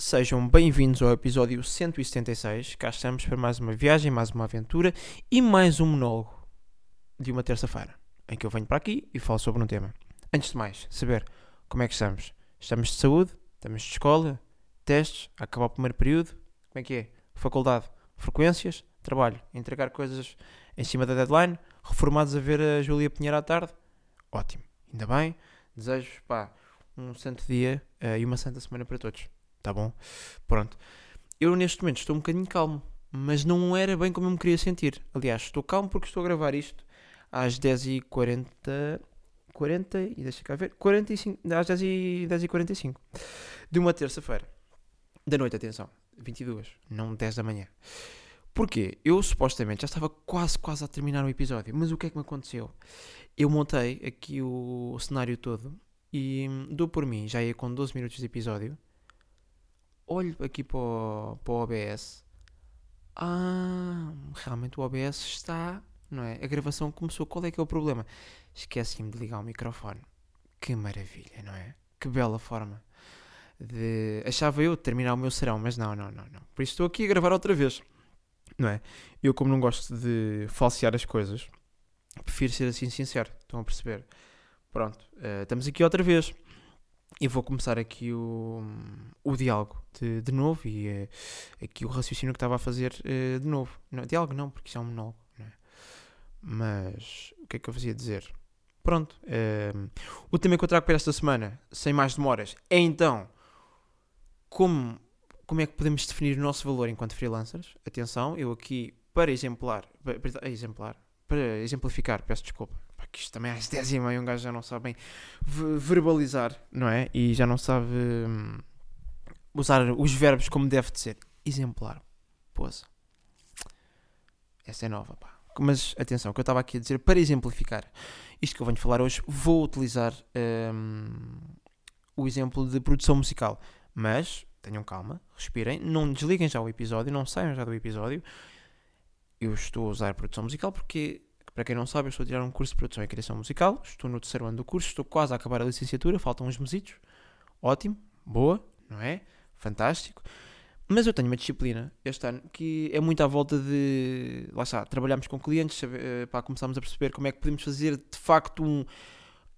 Sejam bem-vindos ao episódio 176. Cá estamos para mais uma viagem, mais uma aventura e mais um monólogo de uma terça-feira, em que eu venho para aqui e falo sobre um tema. Antes de mais, saber como é que estamos. Estamos de saúde? Estamos de escola? Testes? A acabar o primeiro período? Como é que é? Faculdade? Frequências? Trabalho? Entregar coisas em cima da deadline? Reformados a ver a Júlia Pinheiro à tarde? Ótimo. Ainda bem. Desejo, pá, um santo dia uh, e uma santa semana para todos. Tá bom? Pronto. Eu neste momento estou um bocadinho calmo, mas não era bem como eu me queria sentir. Aliás, estou calmo porque estou a gravar isto às 10h40. 40 e deixa cá ver. 45, às 10h, 10h45 de uma terça-feira. Da noite, atenção. 22, não 10 da manhã. Porquê? Eu supostamente já estava quase, quase a terminar o episódio, mas o que é que me aconteceu? Eu montei aqui o cenário todo e dou por mim, já ia com 12 minutos de episódio olho aqui para o, para o OBS. Ah, realmente o OBS está, não é? A gravação começou. Qual é que é o problema? Esqueci-me de ligar o microfone. Que maravilha, não é? Que bela forma de. Achava eu de terminar o meu serão, mas não, não, não, não. Por isso estou aqui a gravar outra vez, não é? Eu, como não gosto de falsear as coisas, prefiro ser assim sincero. Estão a perceber? Pronto, uh, estamos aqui outra vez. E vou começar aqui o, o diálogo de, de novo e uh, aqui o raciocínio que estava a fazer uh, de novo. Não, diálogo não, porque isso é um monólogo. É? Mas o que é que eu fazia dizer? Pronto. Uh, o tema que eu trago para esta semana, sem mais demoras, é então como, como é que podemos definir o nosso valor enquanto freelancers. Atenção, eu aqui para exemplar, para, para exemplar, para exemplificar, peço desculpa, que isto também é às 10 e meia um gajo já não sabe bem verbalizar, não é? E já não sabe hum, usar os verbos como deve de ser. Exemplar. Poça. Essa é nova, pá. Mas atenção, o que eu estava aqui a dizer, para exemplificar isto que eu venho falar hoje, vou utilizar hum, o exemplo de produção musical. Mas tenham calma, respirem, não desliguem já o episódio, não saiam já do episódio. Eu estou a usar produção musical porque para quem não sabe, eu estou a tirar um curso de produção e criação musical, estou no terceiro ano do curso, estou quase a acabar a licenciatura, faltam uns mesitos. Ótimo, boa, não é? Fantástico. Mas eu tenho uma disciplina este ano que é muito à volta de. Lá está, trabalhamos com clientes eh, para começarmos a perceber como é que podemos fazer de facto um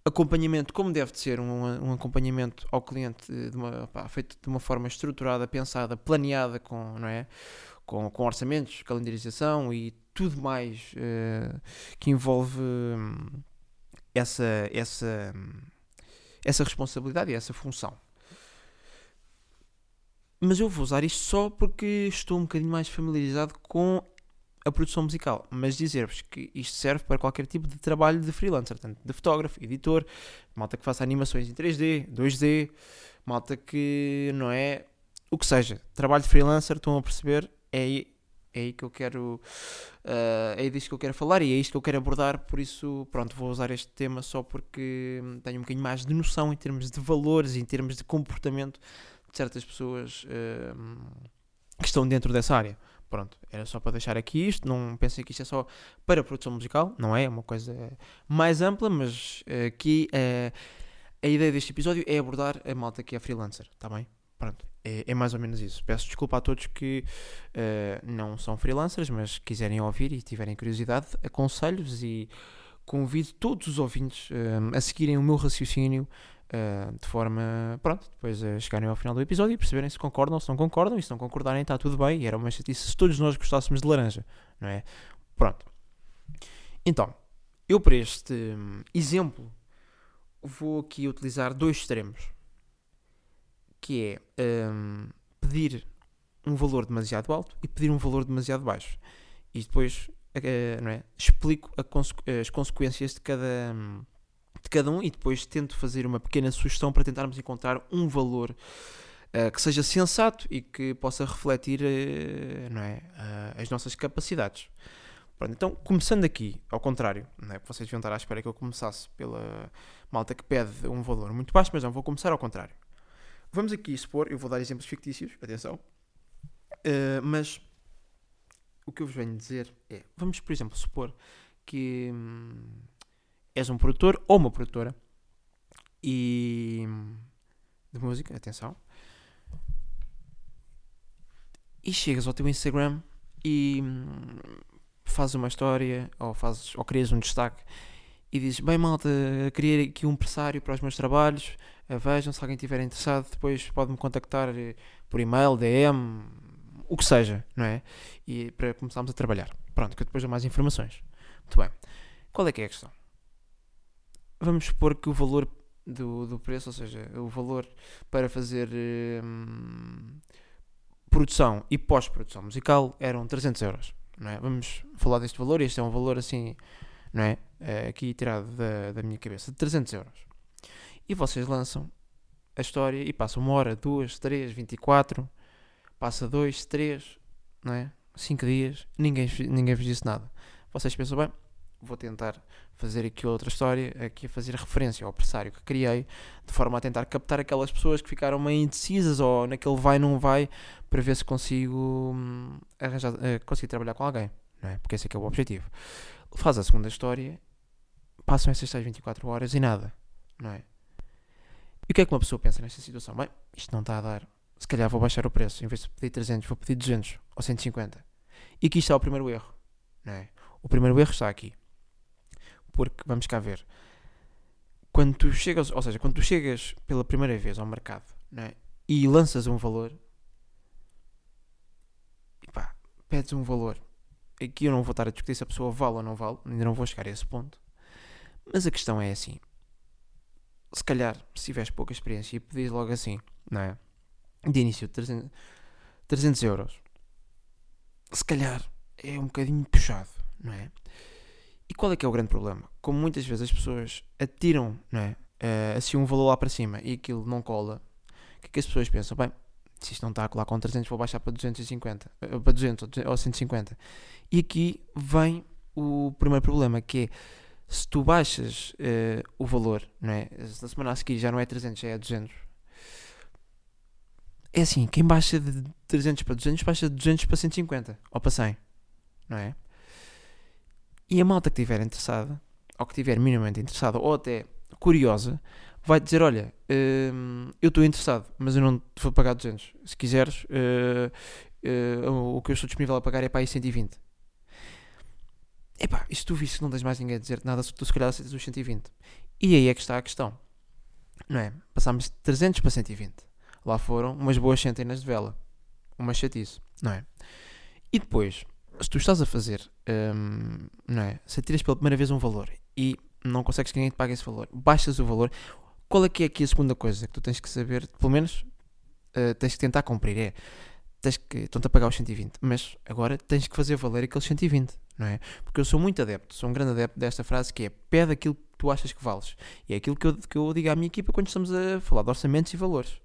acompanhamento como deve de ser, um, um acompanhamento ao cliente de uma, pá, feito de uma forma estruturada, pensada, planeada, com, não é? com, com orçamentos, calendarização e tudo mais uh, que envolve um, essa, essa, essa responsabilidade e essa função. Mas eu vou usar isto só porque estou um bocadinho mais familiarizado com a produção musical. Mas dizer-vos que isto serve para qualquer tipo de trabalho de freelancer, tanto de fotógrafo, editor, malta que faça animações em 3D, 2D, malta que não é o que seja. Trabalho de freelancer, estão a perceber, é é aí que eu quero uh, é disso que eu quero falar e é isto que eu quero abordar por isso pronto vou usar este tema só porque tenho um bocadinho mais de noção em termos de valores em termos de comportamento de certas pessoas uh, que estão dentro dessa área. Pronto era só para deixar aqui isto não pensei que isto é só para produção musical não é? É uma coisa mais ampla mas aqui uh, a ideia deste episódio é abordar a malta que é freelancer tá bem? Pronto é, é, mais ou menos isso. Peço desculpa a todos que uh, não são freelancers, mas quiserem ouvir e tiverem curiosidade, aconselho-vos e convido todos os ouvintes uh, a seguirem o meu raciocínio uh, de forma, pronto, depois chegarem ao final do episódio e perceberem se concordam ou se não concordam, e se não concordarem está tudo bem, e era uma chatice se todos nós gostássemos de laranja, não é? Pronto. Então, eu para este um, exemplo vou aqui utilizar dois extremos que é um, pedir um valor demasiado alto e pedir um valor demasiado baixo. E depois uh, não é, explico conse as consequências de cada, de cada um e depois tento fazer uma pequena sugestão para tentarmos encontrar um valor uh, que seja sensato e que possa refletir uh, não é, as nossas capacidades. Pronto, então, começando aqui, ao contrário, não é? vocês deviam estar à espera que eu começasse pela malta que pede um valor muito baixo, mas não, vou começar ao contrário. Vamos aqui supor, eu vou dar exemplos fictícios, atenção, uh, mas o que eu vos venho dizer é: vamos, por exemplo, supor que hum, és um produtor ou uma produtora e de música, atenção, E chegas ao teu Instagram e hum, fazes uma história ou, fazes, ou crias um destaque e dizes: Bem, malta, criei aqui um pressário para os meus trabalhos. Eh, vejam, se alguém estiver interessado, depois pode-me contactar eh, por e-mail, DM, o que seja, não é? E para começarmos a trabalhar. Pronto, que eu depois dou mais informações. Muito bem. Qual é que é a questão? Vamos supor que o valor do, do preço, ou seja, o valor para fazer hum, produção e pós-produção musical eram 300 euros. Não é? Vamos falar deste valor, este é um valor assim, não é? é aqui tirado da, da minha cabeça, de 300 euros. E vocês lançam a história e passa uma hora, duas, três, 24, passa dois, três, não é? Cinco dias, ninguém, ninguém fez isso nada. Vocês pensam, bem, vou tentar fazer aqui outra história, aqui a fazer referência ao pressário que criei, de forma a tentar captar aquelas pessoas que ficaram meio indecisas ou naquele vai não vai, para ver se consigo hum, arranjar, uh, conseguir trabalhar com alguém, não é? Porque esse é que é o objetivo. Faz a segunda história, passam essas 6, 24 horas e nada, não é? E o que é que uma pessoa pensa nesta situação? Bem, isto não está a dar. Se calhar vou baixar o preço. Em vez de pedir 300, vou pedir 200 ou 150. E aqui está o primeiro erro. Não é? O primeiro erro está aqui. Porque, vamos cá ver, quando tu chegas, ou seja, quando tu chegas pela primeira vez ao mercado é? e lanças um valor, pá, pedes um valor. Aqui eu não vou estar a discutir se a pessoa vale ou não vale, ainda não vou chegar a esse ponto. Mas a questão é assim: se calhar, se tiveres pouca experiência e pedires logo assim, não é? De início, 300, 300 euros, se calhar é um bocadinho puxado, não é? E qual é que é o grande problema? Como muitas vezes as pessoas atiram, não é? Uh, assim um valor lá para cima e aquilo não cola, o que é que as pessoas pensam? Bem, se isto não está a colar com 300, vou baixar para 250, uh, eh, para 200 ou 150. E aqui vem o primeiro problema, que é se tu baixas uh, o valor, não é? Na semana a seguir já não é 300, já é 200. É assim, quem baixa de 300 para 200, baixa de 200 para 150 ou para 100, não é? E a malta que estiver interessada, ou que estiver minimamente interessada, ou até curiosa, vai dizer: Olha, hum, eu estou interessado, mas eu não te vou pagar 200. Se quiseres, uh, uh, o que eu estou disponível a pagar é para aí 120. Epá, e se tu viste que não tens mais ninguém a dizer nada, tu se calhar aceitas os 120. E aí é que está a questão. Não é? Passámos de 300 para 120. Lá foram umas boas centenas de vela. Uma chatice, não é? E depois, se tu estás a fazer, hum, não é? Se tiras pela primeira vez um valor e não consegues que ninguém te pague esse valor, baixas o valor, qual é que é aqui a segunda coisa que tu tens que saber, pelo menos uh, tens que tentar cumprir? É, tens que, estão-te a pagar os 120, mas agora tens que fazer valer aqueles 120, não é? Porque eu sou muito adepto, sou um grande adepto desta frase que é, pede aquilo que tu achas que vales. E é aquilo que eu, que eu digo à minha equipa quando estamos a falar de orçamentos e valores.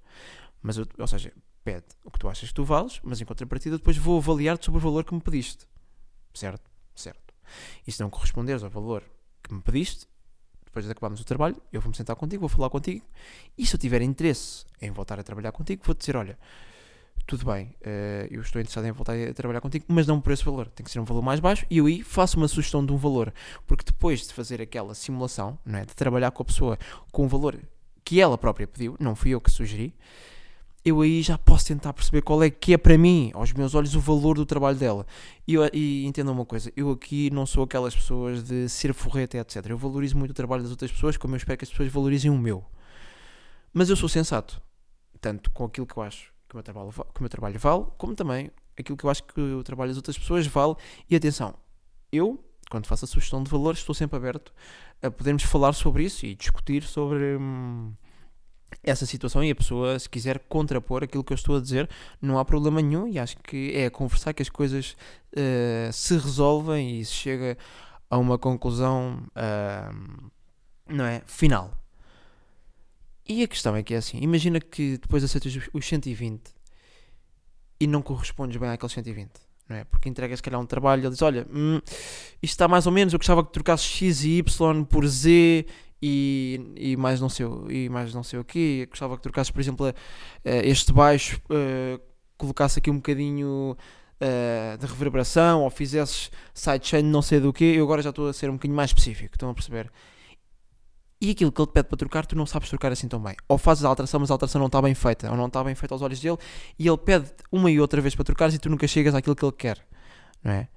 Mas, eu, ou seja, pede o que tu achas que tu vales, mas em contrapartida depois vou avaliar-te sobre o valor que me pediste. Certo? Certo. E se não corresponderes ao valor que me pediste, depois de acabarmos o trabalho, eu vou-me sentar contigo, vou falar contigo, e se eu tiver interesse em voltar a trabalhar contigo, vou-te dizer, olha, tudo bem, uh, eu estou interessado em voltar a trabalhar contigo, mas não por esse valor, tem que ser um valor mais baixo, e eu aí faço uma sugestão de um valor, porque depois de fazer aquela simulação, não é, de trabalhar com a pessoa com um valor que ela própria pediu, não fui eu que sugeri, eu aí já posso tentar perceber qual é que é para mim, aos meus olhos, o valor do trabalho dela. E, e entendam uma coisa, eu aqui não sou aquelas pessoas de ser forreta, etc. Eu valorizo muito o trabalho das outras pessoas, como eu espero que as pessoas valorizem o meu. Mas eu sou sensato, tanto com aquilo que eu acho que o meu trabalho, que o meu trabalho vale, como também aquilo que eu acho que o trabalho das outras pessoas vale. E atenção, eu, quando faço a sugestão de valores, estou sempre aberto a podermos falar sobre isso e discutir sobre. Hum, essa situação e a pessoa, se quiser contrapor aquilo que eu estou a dizer, não há problema nenhum e acho que é a conversar que as coisas uh, se resolvem e se chega a uma conclusão uh, não é? final. E a questão é que é assim: imagina que depois aceitas os 120 e não correspondes bem àqueles 120. Não é? Porque entregas, se calhar, um trabalho e ele diz: Olha, hum, isto está mais ou menos. Eu gostava que trocasses X e Y por Z e, e, mais não sei, e mais não sei o quê. Eu gostava que trocasses, por exemplo, este baixo, uh, colocasse aqui um bocadinho uh, de reverberação ou fizesses sidechain não sei do quê. Eu agora já estou a ser um bocadinho mais específico, estão a perceber? E aquilo que ele te pede para trocar, tu não sabes trocar assim tão bem. Ou fazes a alteração, mas a alteração não está bem feita, ou não está bem feita aos olhos dele, e ele pede uma e outra vez para trocares e tu nunca chegas àquilo que ele quer. Não é?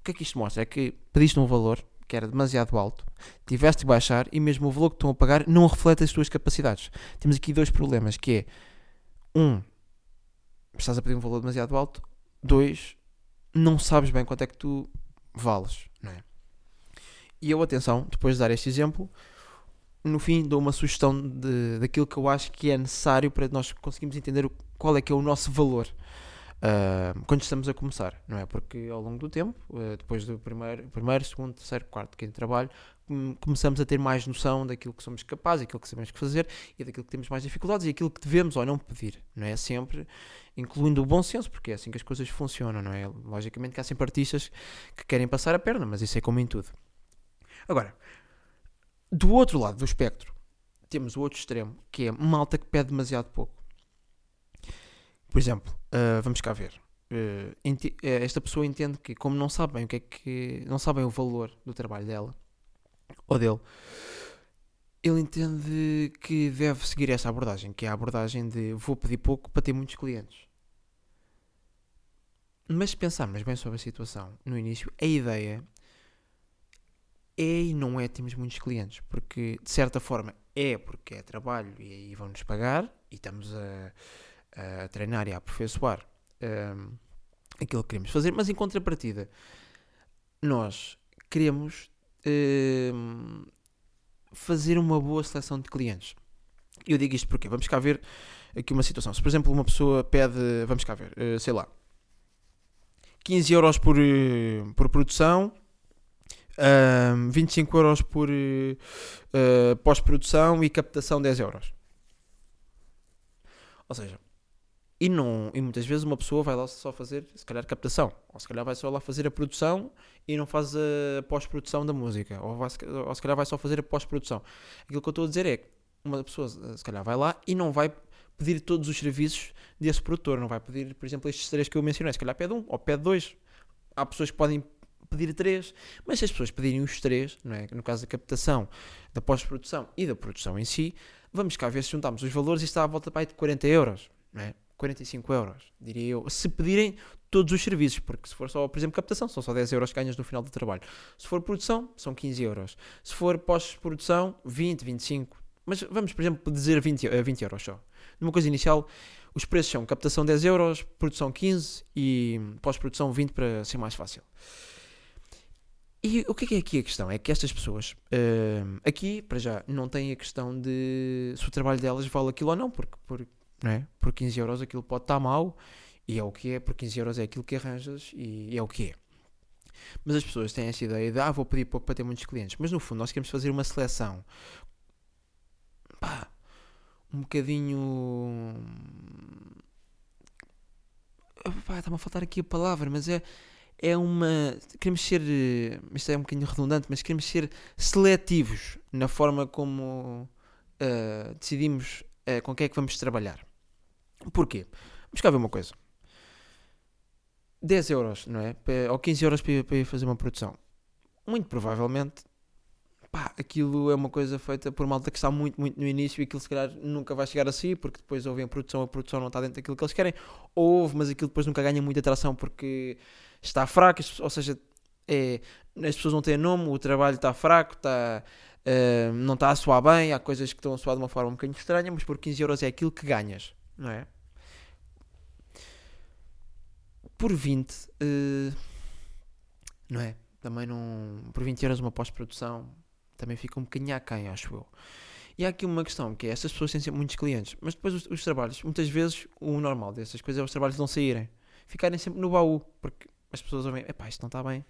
O que é que isto mostra? É que pediste um valor que era demasiado alto, tiveste de baixar e mesmo o valor que estão a pagar não reflete as tuas capacidades. Temos aqui dois problemas, que é, um, estás a pedir um valor demasiado alto, dois, não sabes bem quanto é que tu vales, não é? E eu, atenção, depois de dar este exemplo, no fim dou uma sugestão de, daquilo que eu acho que é necessário para nós conseguirmos entender qual é que é o nosso valor uh, quando estamos a começar, não é? Porque ao longo do tempo, uh, depois do primeiro, primeiro, segundo, terceiro, quarto, quinto trabalho, começamos a ter mais noção daquilo que somos capazes, daquilo que sabemos fazer e daquilo que temos mais dificuldades e aquilo que devemos ou não pedir, não é? Sempre incluindo o bom senso, porque é assim que as coisas funcionam, não é? Logicamente que há sempre artistas que querem passar a perna, mas isso é como em tudo. Agora, do outro lado do espectro, temos o outro extremo, que é malta que pede demasiado pouco. Por exemplo, uh, vamos cá ver. Uh, esta pessoa entende que, como não sabem o que é que. não sabem o valor do trabalho dela ou dele, ele entende que deve seguir essa abordagem, que é a abordagem de vou pedir pouco para ter muitos clientes. Mas se pensarmos bem sobre a situação no início, a ideia é e não é termos muitos clientes, porque de certa forma é porque é trabalho e aí vão-nos pagar e estamos a, a, treinar e a aperfeiçoar um, aquilo que queremos fazer, mas em contrapartida, nós queremos um, fazer uma boa seleção de clientes. Eu digo isto porque vamos cá ver aqui uma situação. Se por exemplo uma pessoa pede, vamos cá ver, uh, sei lá, 15 euros por, uh, por produção um, 25 euros por uh, pós-produção e captação 10 euros. Ou seja, e, não, e muitas vezes uma pessoa vai lá só fazer, se calhar, captação, ou se calhar vai só lá fazer a produção e não faz a pós-produção da música, ou, vai, ou se calhar vai só fazer a pós-produção. Aquilo que eu estou a dizer é que uma pessoa, se calhar, vai lá e não vai pedir todos os serviços desse produtor, não vai pedir, por exemplo, estes três que eu mencionei, se calhar pede um ou pede dois. Há pessoas que podem pedir três, mas se as pessoas pedirem os três, não é? no caso da captação, da pós-produção e da produção em si, vamos cá ver se juntamos os valores e está à volta para de 40 euros, é? 45 euros, diria eu, se pedirem todos os serviços, porque se for só, por exemplo, captação, são só 10 euros que ganhas no final do trabalho. Se for produção, são 15 euros. Se for pós-produção, 20, 25. Mas vamos, por exemplo, dizer 20, 20 euros só. Numa coisa inicial, os preços são captação 10 euros, produção 15 e pós-produção 20 para ser mais fácil. E o que é que é aqui a questão? É que estas pessoas, uh, aqui, para já, não têm a questão de se o trabalho delas vale aquilo ou não, porque por, não é? por 15 euros aquilo pode estar mal, e é o que é, por 15 euros é aquilo que arranjas, e é o que é. Mas as pessoas têm essa ideia de, ah, vou pedir pouco para ter muitos clientes. Mas no fundo, nós queremos fazer uma seleção, pá, um bocadinho. Está-me a faltar aqui a palavra, mas é é uma. Queremos ser. Isto é um bocadinho redundante, mas queremos ser seletivos na forma como uh, decidimos uh, com quem é que vamos trabalhar. Porquê? Vamos cá ver uma coisa. 10 euros, não é? Ou 15 euros para, para ir fazer uma produção. Muito provavelmente, pá, aquilo é uma coisa feita por malta que está muito, muito no início e aquilo se calhar nunca vai chegar a si, porque depois ouvem a produção, a produção não está dentro daquilo que eles querem. Ou mas aquilo depois nunca ganha muita atração porque está fraco, ou seja, é, as pessoas não têm nome, o trabalho está fraco, está, uh, não está a soar bem, há coisas que estão a soar de uma forma um bocadinho estranha, mas por 15 euros é aquilo que ganhas, não é? Por 20, uh, eh, não é? Também não. Por 20 euros uma pós-produção também fica um bocadinho aquém, acho eu. E há aqui uma questão, que é, essas pessoas têm sempre muitos clientes, mas depois os, os trabalhos, muitas vezes o normal dessas coisas é os trabalhos não saírem, ficarem sempre no baú, porque as pessoas ouvem, epá, isto não está bem,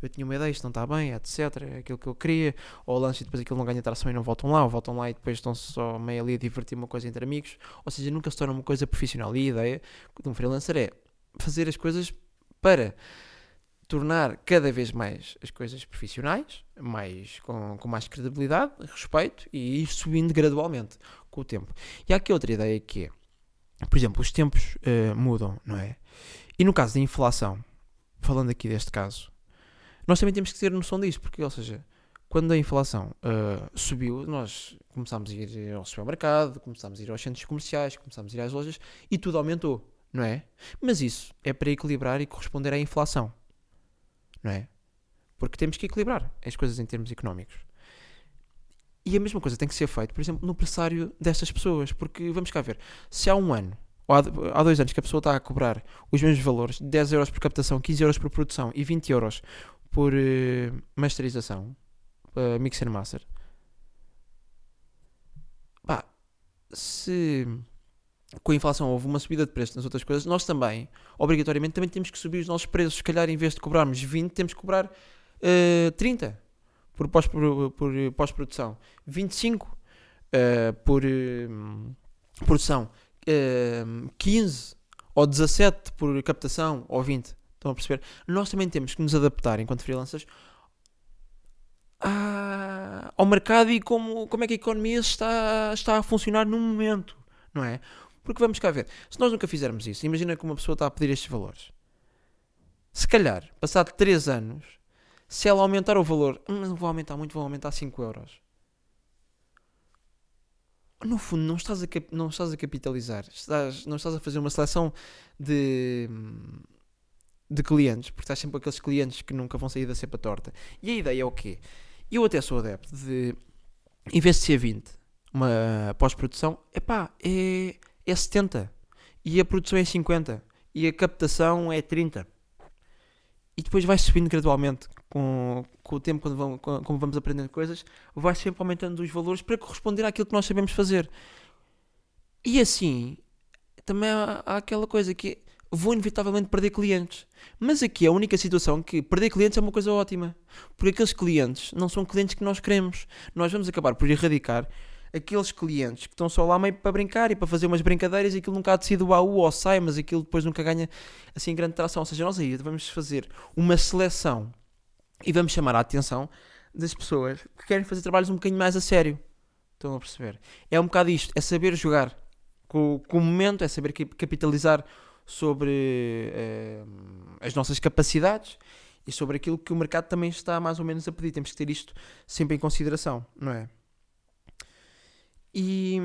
eu tinha uma ideia, isto não está bem, etc, é aquilo que eu queria, ou lanço e depois aquilo não ganha tração e não voltam lá, ou voltam lá e depois estão só meio ali a divertir uma coisa entre amigos, ou seja, nunca se torna uma coisa profissional. E a ideia de um freelancer é fazer as coisas para tornar cada vez mais as coisas profissionais, mais, com, com mais credibilidade, respeito e ir subindo gradualmente com o tempo. E há aqui outra ideia que é, por exemplo, os tempos uh, mudam, não é? E no caso da inflação, falando aqui deste caso, nós também temos que ter noção disso, porque, ou seja, quando a inflação uh, subiu, nós começámos a ir ao supermercado, começámos a ir aos centros comerciais, começámos a ir às lojas e tudo aumentou, não é? Mas isso é para equilibrar e corresponder à inflação, não é? Porque temos que equilibrar as coisas em termos económicos. E a mesma coisa tem que ser feito, por exemplo, no pressário destas pessoas, porque vamos cá ver, se há um ano ou há dois anos que a pessoa está a cobrar os mesmos valores, 10 euros por captação, 15 euros por produção e 20 euros por uh, masterização, uh, mixer master, pá, se com a inflação houve uma subida de preço nas outras coisas, nós também, obrigatoriamente, também temos que subir os nossos preços. Se calhar, em vez de cobrarmos 20, temos que cobrar uh, 30 por pós-produção, pós 25 uh, por uh, produção, uh, 15 ou 17 por captação ou 20. Estão a perceber? Nós também temos que nos adaptar enquanto freelancers ao mercado e como, como é que a economia está, está a funcionar no momento, não é? Porque vamos cá ver, se nós nunca fizermos isso, imagina que uma pessoa está a pedir estes valores. Se calhar, passado 3 anos, se ela aumentar o valor, hum, não vou aumentar muito, vou aumentar 5 euros. No fundo, não estás a, não estás a capitalizar, estás, não estás a fazer uma seleção de, de clientes, porque estás sempre aqueles clientes que nunca vão sair da cepa torta. E a ideia é o quê? Eu até sou adepto de, em vez de ser 20, uma pós-produção, epá, é, é 70. E a produção é 50. E a captação é 30. E depois vai subindo gradualmente com, com o tempo, quando vamos, como vamos aprendendo coisas, vai sempre aumentando os valores para corresponder àquilo que nós sabemos fazer. E assim, também há, há aquela coisa que vou inevitavelmente perder clientes. Mas aqui a única situação que perder clientes é uma coisa ótima. Porque aqueles clientes não são clientes que nós queremos. Nós vamos acabar por erradicar aqueles clientes que estão só lá meio para brincar e para fazer umas brincadeiras e aquilo nunca há de ser do baú ou sai, mas aquilo depois nunca ganha assim grande tração. Ou seja, nós aí vamos fazer uma seleção e vamos chamar a atenção das pessoas que querem fazer trabalhos um bocadinho mais a sério. Estão a perceber? É um bocado isto, é saber jogar com, com o momento, é saber capitalizar sobre eh, as nossas capacidades e sobre aquilo que o mercado também está mais ou menos a pedir. Temos que ter isto sempre em consideração, não é? E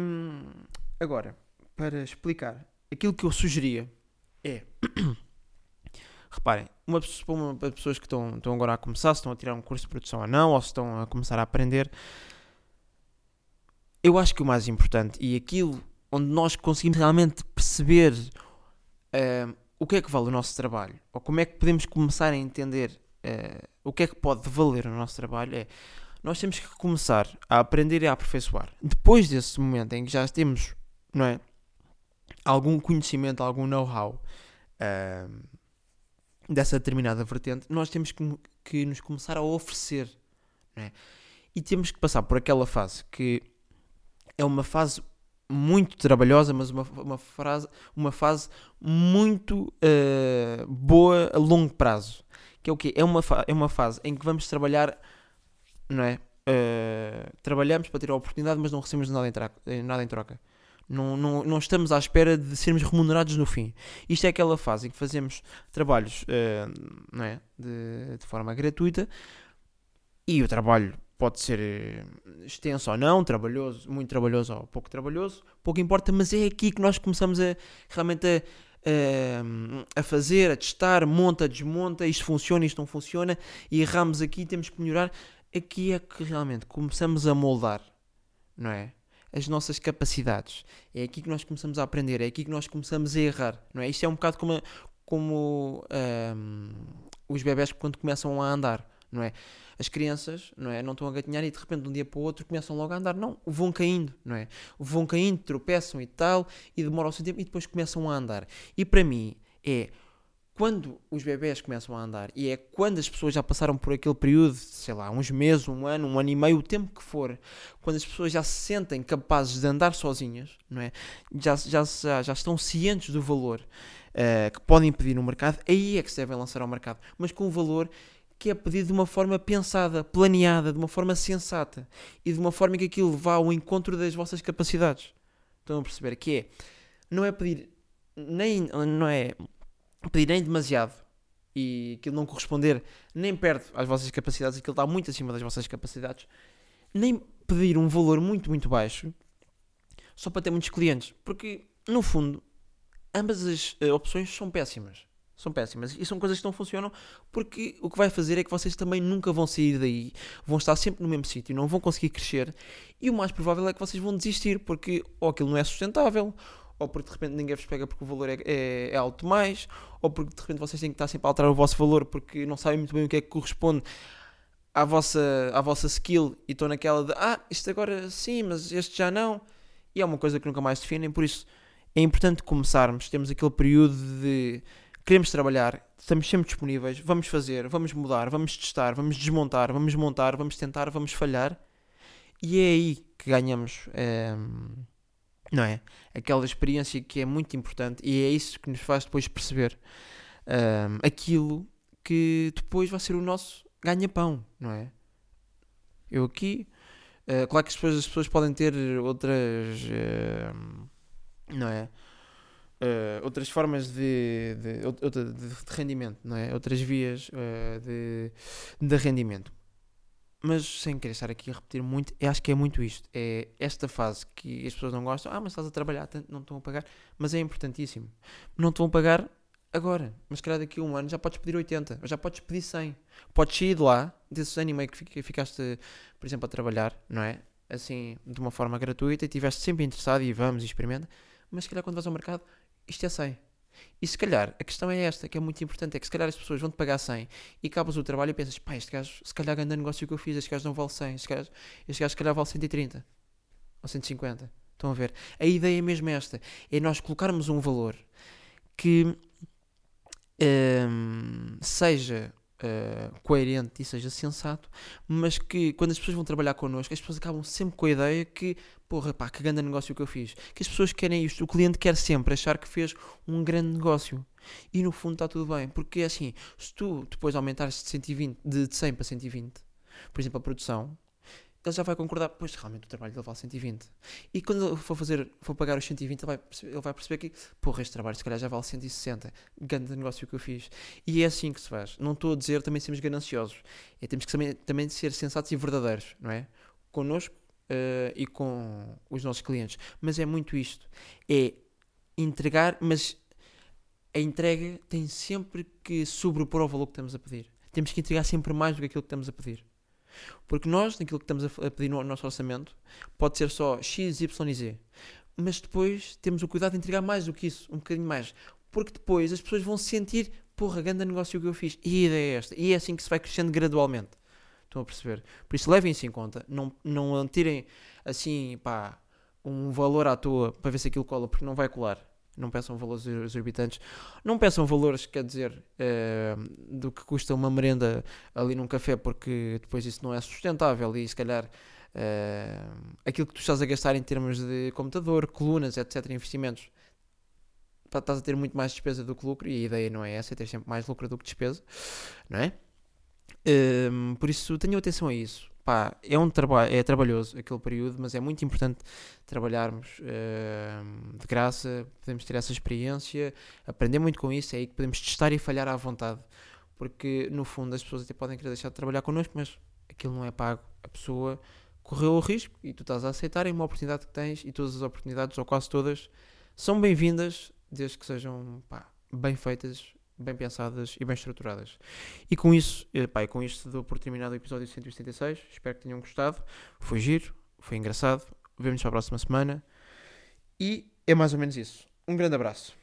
agora, para explicar, aquilo que eu sugeria é Reparem, uma, para pessoas que estão, estão agora a começar, se estão a tirar um curso de produção ou não, ou se estão a começar a aprender, eu acho que o mais importante e aquilo onde nós conseguimos realmente perceber uh, o que é que vale o nosso trabalho, ou como é que podemos começar a entender uh, o que é que pode valer o nosso trabalho, é nós temos que começar a aprender e a aperfeiçoar. Depois desse momento em que já temos, não é, algum conhecimento, algum know-how, uh, dessa determinada vertente, nós temos que, que nos começar a oferecer. É? E temos que passar por aquela fase que é uma fase muito trabalhosa, mas uma, uma, frase, uma fase muito uh, boa a longo prazo. Que é o quê? É uma, é uma fase em que vamos trabalhar, não é? Uh, trabalhamos para ter a oportunidade, mas não recebemos nada em, troca, nada em troca. Não, não, não estamos à espera de sermos remunerados no fim. Isto é aquela fase em que fazemos trabalhos uh, não é? de, de forma gratuita e o trabalho pode ser eh, extenso ou não, trabalhoso, muito trabalhoso ou pouco trabalhoso, pouco importa, mas é aqui que nós começamos a realmente a, a, a fazer, a testar, monta, desmonta, isto funciona, isto não funciona, e erramos aqui, temos que melhorar. Aqui é que realmente começamos a moldar, não é? as nossas capacidades. É aqui que nós começamos a aprender, é aqui que nós começamos a errar, não é? Isto é um bocado como, como um, os bebés quando começam a andar, não é? As crianças, não é? Não estão a gatinhar e de repente de um dia para o outro começam logo a andar, não, vão caindo, não é? Vão caindo, tropeçam e tal, e demoram o seu tempo e depois começam a andar. E para mim é quando os bebés começam a andar e é quando as pessoas já passaram por aquele período, sei lá, uns meses, um ano, um ano e meio, o tempo que for, quando as pessoas já se sentem capazes de andar sozinhas, não é? já, já, já, já estão cientes do valor uh, que podem pedir no mercado, aí é que se devem lançar ao mercado, mas com o valor que é pedido de uma forma pensada, planeada, de uma forma sensata e de uma forma que aquilo vá ao encontro das vossas capacidades. Estão a perceber? Que é, não é pedir nem, não é pedir nem demasiado, e aquilo não corresponder nem perto às vossas capacidades, aquilo está muito acima das vossas capacidades, nem pedir um valor muito, muito baixo só para ter muitos clientes. Porque, no fundo, ambas as uh, opções são péssimas. São péssimas. E são coisas que não funcionam porque o que vai fazer é que vocês também nunca vão sair daí. Vão estar sempre no mesmo sítio, não vão conseguir crescer. E o mais provável é que vocês vão desistir porque ou aquilo não é sustentável, ou porque de repente ninguém vos pega porque o valor é, é, é, alto demais, ou porque de repente vocês têm que estar sempre a alterar o vosso valor porque não sabem muito bem o que é que corresponde à vossa, à vossa skill e estão naquela de ah, isto agora sim, mas este já não. E é uma coisa que nunca mais definem, por isso é importante começarmos. Temos aquele período de queremos trabalhar, estamos sempre disponíveis, vamos fazer, vamos mudar, vamos testar, vamos desmontar, vamos montar, vamos tentar, vamos falhar. E é aí que ganhamos. É, não é? Aquela experiência que é muito importante e é isso que nos faz depois perceber um, aquilo que depois vai ser o nosso ganha-pão, não é? Eu aqui, uh, claro que as pessoas, as pessoas podem ter outras, uh, não é? Uh, outras formas de, de, de, de, rendimento, não é? Outras vias de, de rendimento mas sem querer estar aqui a repetir muito, eu acho que é muito isto. É esta fase que as pessoas não gostam. Ah, mas estás a trabalhar não estão a pagar. Mas é importantíssimo. Não te vão pagar agora. Mas se calhar daqui a um ano já podes pedir 80, já podes pedir 100. Podes sair de lá, desses anos e meio que ficaste, por exemplo, a trabalhar, não é? Assim, de uma forma gratuita e estiveste sempre interessado e vamos experimenta. Mas se calhar quando vais ao mercado, isto é 100. E se calhar, a questão é esta, que é muito importante, é que se calhar as pessoas vão-te pagar 100 e acabas o trabalho e pensas, pá, este gajo, se calhar ganha negócio que eu fiz, este gajo não vale 100, este gajo, este gajo se calhar vale 130 ou 150. Estão a ver? A ideia é mesmo esta, é nós colocarmos um valor que um, seja uh, coerente e seja sensato, mas que quando as pessoas vão trabalhar connosco, as pessoas acabam sempre com a ideia que, porra, pá, que grande negócio que eu fiz. Que as pessoas querem isto, o cliente quer sempre achar que fez um grande negócio. E no fundo está tudo bem, porque é assim, se tu depois aumentares de, 120, de 100 para 120, por exemplo, a produção, ele já vai concordar, pois realmente o trabalho dele vale 120. E quando ele for fazer, for pagar os 120, ele vai, perceber, ele vai perceber que, porra, este trabalho se calhar já vale 160. Grande negócio que eu fiz. E é assim que se faz. Não estou a dizer também sermos gananciosos. É, temos que também, também ser sensatos e verdadeiros, não é? Connosco uh, e com os nossos clientes. Mas é muito isto. É entregar, mas a entrega tem sempre que sobrepor ao valor que estamos a pedir. Temos que entregar sempre mais do que aquilo que estamos a pedir. Porque nós, naquilo que estamos a pedir no nosso orçamento, pode ser só X, Y e Z. Mas depois temos o cuidado de entregar mais do que isso, um bocadinho mais. Porque depois as pessoas vão sentir, porra, grande negócio que eu fiz. E a ideia é esta. E é assim que se vai crescendo gradualmente. Estão a perceber? Por isso levem isso em conta. Não, não tirem assim, pá, um valor à toa para ver se aquilo cola, porque não vai colar não peçam valores exorbitantes, não peçam valores, quer dizer, uh, do que custa uma merenda ali num café, porque depois isso não é sustentável e se calhar uh, aquilo que tu estás a gastar em termos de computador, colunas, etc., investimentos, estás a ter muito mais despesa do que lucro e a ideia não é essa, é ter sempre mais lucro do que despesa, não é? Uh, por isso tenham atenção a isso. Pá, é um trabalho, é trabalhoso aquele período, mas é muito importante trabalharmos de graça, podemos ter essa experiência, aprender muito com isso, é aí que podemos testar e falhar à vontade, porque no fundo as pessoas até podem querer deixar de trabalhar connosco, mas aquilo não é pago, a pessoa correu o risco e tu estás a aceitar é uma oportunidade que tens e todas as oportunidades, ou quase todas, são bem-vindas, desde que sejam pá, bem feitas bem pensadas e bem estruturadas. E com isso, eh, pá, com isto dou por terminado o episódio 176. Espero que tenham gostado. Foi giro, foi engraçado. Vemo-nos para a próxima semana. E é mais ou menos isso. Um grande abraço.